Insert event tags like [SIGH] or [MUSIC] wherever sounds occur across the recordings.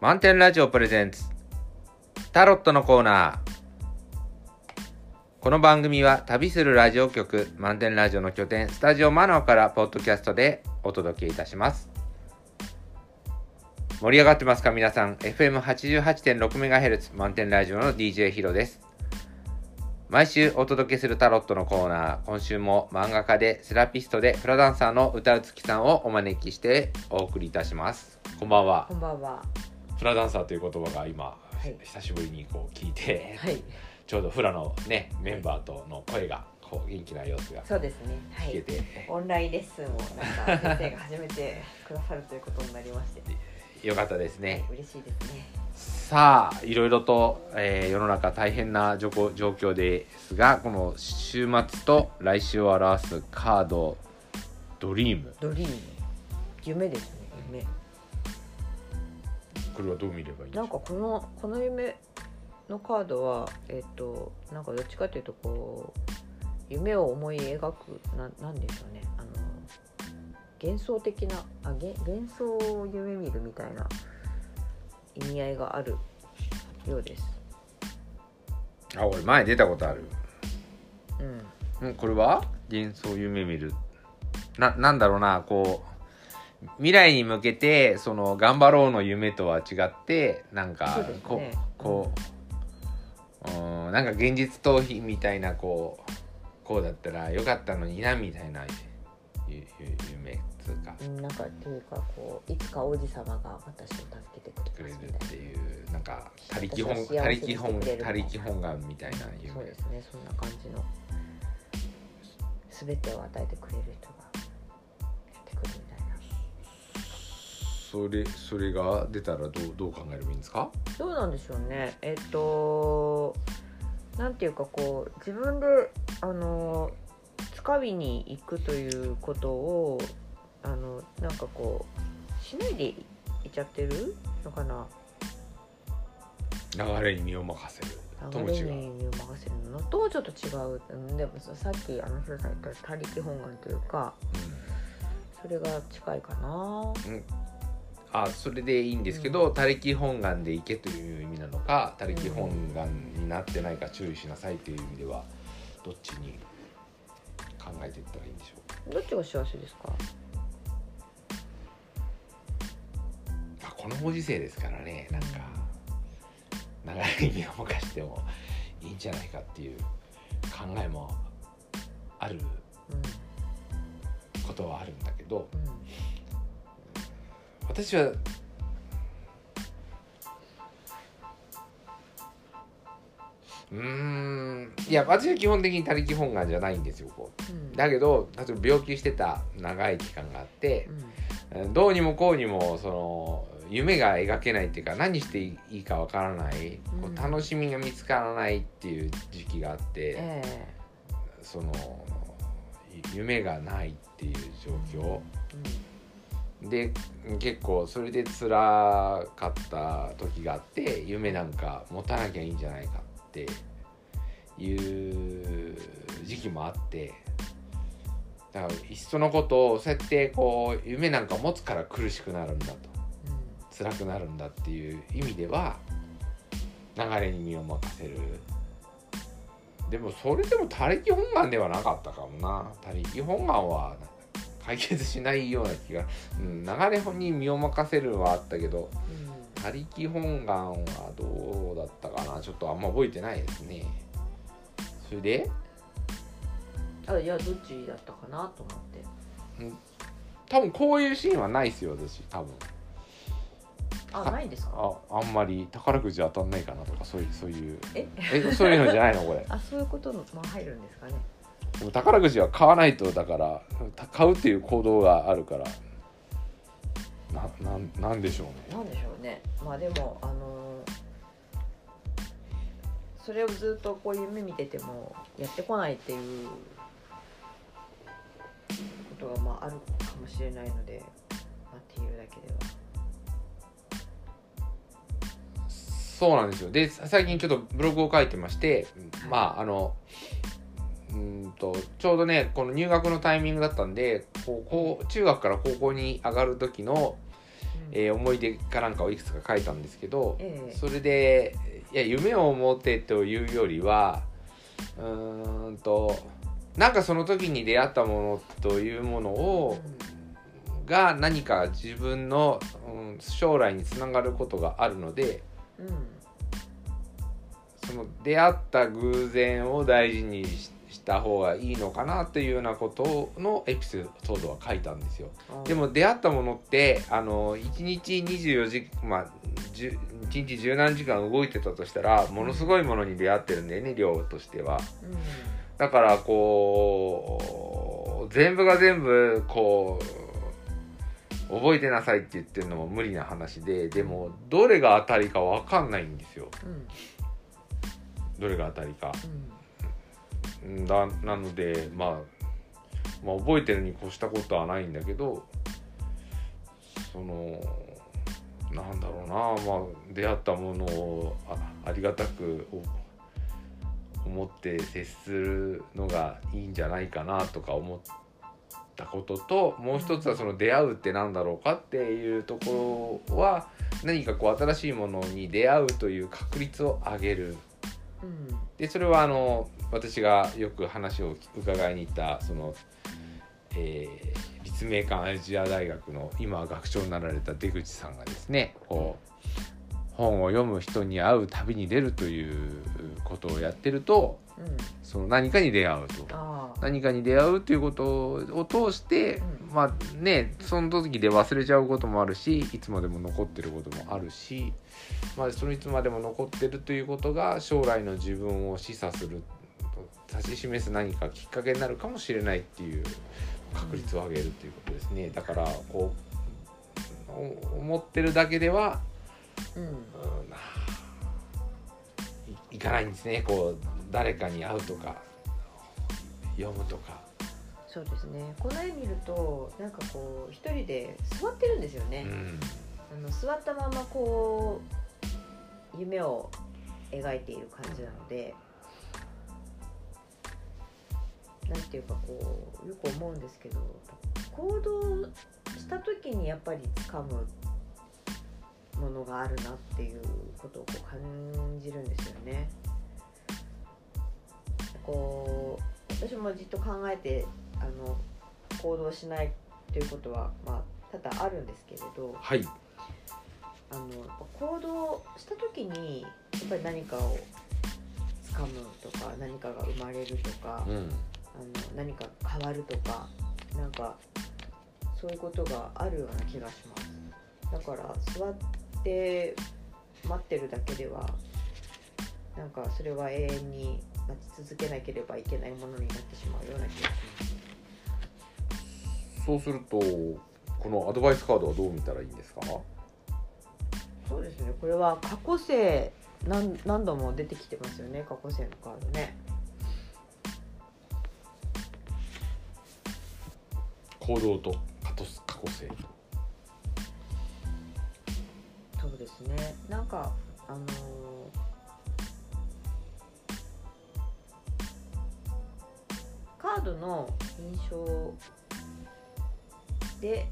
満点ラジオプレゼンツ。タロットのコーナー。この番組は旅するラジオ局満点ラジオの拠点スタジオマナオからポッドキャストでお届けいたします。盛り上がってますか皆さん？FM88.6MHz 満点ラジオの DJ ヒロです。毎週お届けするタロットのコーナー。今週も漫画家でセラピストでフラダンサーの歌うつきさんをお招きしてお送りいたします。こんばんは。こんばんは。フラダンサーという言葉が今、い久しぶりにこう聞いて、はい。ちょうどフラのねメンバーとの声がこう元気な様子がそうですね。はい。聞けて、オンラインレッスンをなんか先生が始めてくださるということになりまして、よかったですはいね、嬉しいですね。さあいろいろと、えー世の中大変な状況状況ですがこの週末と来週を表すカードドリームドリーム、夢ですね。夢。これはどう見ればいいんでしょなんかこのこの夢のカードはえっ、となんかどっちかというとこう夢を思い描くななんでしょうね。あの幻想的なあげ幻想を夢見るみたいな意味合いがあるようです。うあ俺前出たことあるうん。んこれは？幻想夢見るななんだろうなこう未来に向けてその頑張ろうの夢とは違ってなんかそうね。ここううんなんか現実逃避みたいなこうこうだったらよかったのになみたいな夢つうか。うんなんかっていうかこういつか王子様が私を助けてくくれるっていうなんか他力本他力本他力本願みたいななそう夢ですねそんな感じの。全てを与えてくれる人がそれそれが出たらどうどう考えればいいんですか？どうなんでしょうね。えっとなんていうかこう自分であの掴みに行くということをあのなんかこうしないでいっちゃってるのかな？流れに身を任せる。とも流れに身を任せるの？とちょっと違う。うんでもささっきあのヒロさん言った他力本願というかそれが近いかなあそれでいいんですけど、他力本願でいけという意味なのか他力本願になってないか注意しなさいという意味ではどっちに考えていったらいいんでしょどっちが幸せですか？うかこのご時世ですからねなんか流れに身を任してもいいんじゃないかっていう考えもあるうことはあるんだけどんうん私はうーんいや私は基本的に他力本願じゃないんですよこう。うん。だけど例えば病気してた長い期間があってうん。えーどうにもこうにもその夢が描けないっていうか何していいかわからない、こうん。う楽しみが見つからないっていう時期があって、えそのい夢がないっていう状況。えで結構それで辛かった時があって夢なんか持たなきゃいいんじゃないかっていう時期もあってだからいっそのことをそうやってこう夢なんか持つから苦しくなるんだと。辛くなるんだっていう意味では流れに身を任せる。でもそれでも他力本願ではなかったかもな。他力本願は解決しないような気が、うん、流れに身を任せるはあったけどうん他力本願はどうだったかな。ちょっとあんま覚えてないですね。それで？あいやどっちだったかなと思って。多分こういうシーンはないですよ私。多分。あないんですか？ああんまり宝くじ当たんないかなとかそういうそういう。え？えそういうのじゃないのこれ。[LAUGHS] あそういうことも入るんですかね宝くじは買わないとだからた買うっていう行動があるから。ななんなんでしょうね。なんでしょうね。まあでもあのーそれをずっとこう夢見ててもやってこないっていうことがまああるかもしれないので、まあ、っていうだけでは。そうなんですよ。で最近ちょっとブログを書いてましてまああのうーんとちょうどねこの入学のタイミングだったんで高校中学から高校に上がる時のえー思い出かなんかをいくつか書いたんですけど、ええ。それでいや夢を持てというよりはうーんとなんかその時に出会ったものというものを、が何か自分の、うん、将来につながることがあるのでうん。うんその出会った偶然を大事にしした方がいいのかなというようなことのエピソードは書いたんですよ。あでも出会ったものってあの1日24時まあ10 1日十何時間動いてたとしたらものすごいものに出会ってるんだよね量としては。うんだからこう全部が全部こう覚えてなさいって言ってるのも無理な話ででもどれが当たりか分かんないんですようんどれが当たりか。うんだなので、まあ、まあ覚えてるに越したことはないんだけどそのなんだろうな、まあ、出会ったものをありがたく思って接するのがいいんじゃないかなとか思ったことともう一つはその出会うってなんだろうかっていうところは何かこう新しいものに出会うという確率を上げる。うん。でそれはあの私がよく話を伺いに行ったその、えー立命館アジア大学の今は学長になられた出口さんがですねこう本を読む人に会う旅に出るということをやってるとうん。その何かに出会うと。何かに出会うということを通して、うん。まあねその時で忘れちゃうこともあるしいつまでも残ってることもあるし、まあ、そのいつまでも残ってるということが将来の自分を示唆する指し示す何かきっかけになるかもしれないっていう確率を上げるということですね。だからこうお思ってるだけではうん。うんいいかないんですね。こう誰かに会うとか読むとか。そうですねこの絵見るとなんかこう一人で座ってるんですよね、うんあの座ったままこう夢を描いている感じなのでなんていうかこうよく思うんですけど行動した時にやっぱり掴むものがあるなっていうことをこう感じるんですよね。こう私もじっと考えてあの行動しないということは、まあ、多々あるんですけれどはい。あの行動した時にやっぱり何かを掴むとか何かが生まれるとか、うん。あの何か変わるとかなんかそういうことがあるような気がします。だから座って待ってるだけではなんかそれは永遠に待ち続けなければいけないものになってしまうような気がしますそうするとこのアドバイスカードはどう見たらいいんですか？そうですね。これは過去性何何度も出てきてますよね。過去性のカードね。行動と過去過去性そうですね。なんかあのーードの印象で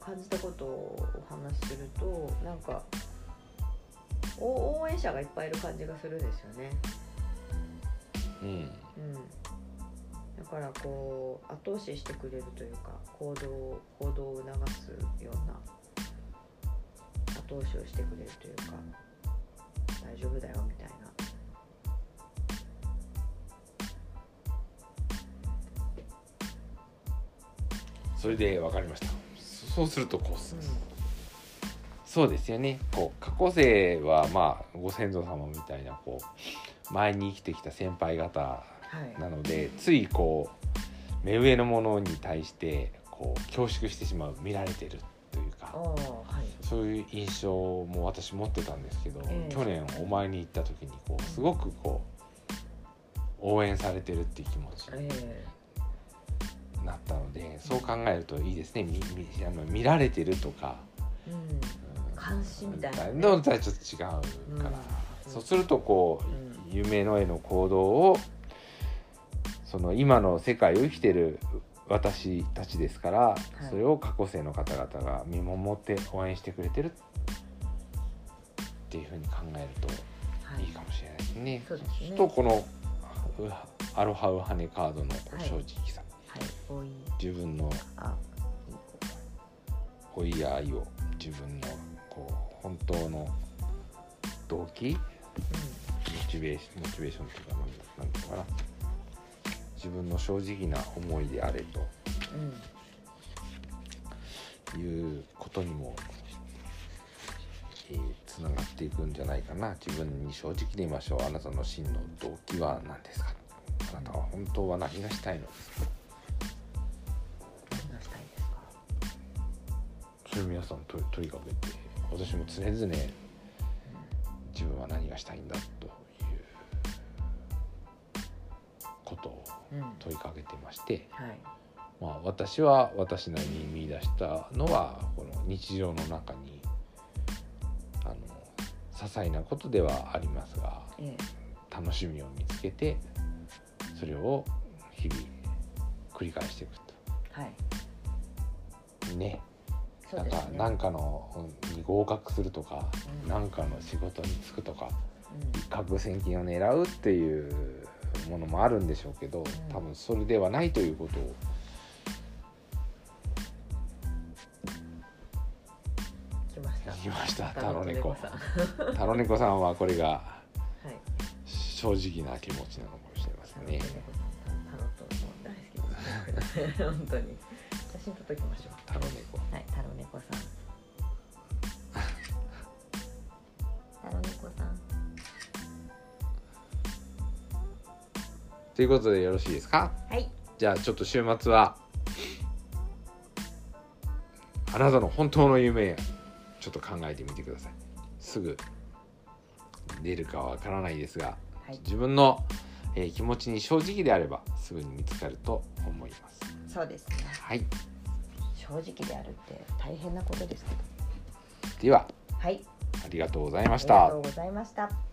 感じたことをお話しするとなんかお応援者がいっぱいいる感じがするんですよね。うん。うん、だからこう後押ししてくれるというか行動行動を促すような後押しをしてくれるというか大丈夫だよみたいなそれで分かりました。そそうするとこうすそうですよね。こう過去世はまあご先祖様みたいなこう前に生きてきた先輩方はい。なのでついこう目上のものに対してこう恐縮してしまう見られてるというかはい。そういう印象も私持ってたんですけど、ええ。去年お前に行った時にこうすごくこう応援されてるっていう気持ちにえ。なったそう考えるといいですね。みみあの見られてるとか、えうん。みたいなね。のとはちょっと違うから、うん。そうするとこう、うん。夢の絵の行動をその今の世界を生きてる私たちですから、い。それを過去生の方々が見守って応援してくれてるっていうふうに考えるとはい。いいかもしれないですね。そうですね。とこのうアロハウハネカードの正直さ、はい自分の老いや愛を自分のこう本当の動機？モチベーションモチベーションというかなんなんていうのかな？自分の正直な思いであれと。うんうんいうことにもえーつながっていくんじゃないかな。自分に正直でいましょう。あなたの真の動機は何ですか？あなたは本当は何がしたいのですか？皆さん問い問いかけて私も常々自分は何がしたいんだということをうん問いかけてまして、はいまあ、私は私なりに見出したのはこの日常の中にあの些細なことではありますがえ楽しみを見つけてそれを日々繰り返していくえはい。とねなんかねなんかのに合格するとか、うん。なんかの仕事に就くとかうん。一攫千金を狙うっていうものもあるんでしょうけど多分それではないということを来ました。言いました。タタロネコタロネコさんはこれがはい。正直な気持ちなのかもしれませんね。タロットも大好きです。ね [LAUGHS] 本当に写真撮っときましょう。タロネコはいタロネコさん。タロネコさん。ということでよろしいですか？はい。じゃあちょっと週末はあなたの本当の夢ちょっと考えてみてください。すぐ出るかわからないですがはい。自分の、えー気持ちに正直であればすぐに見つかると思いますそうですね。はい。正直であるって大変なことですけど。では。はい。ありがとうございまありがしたとうございました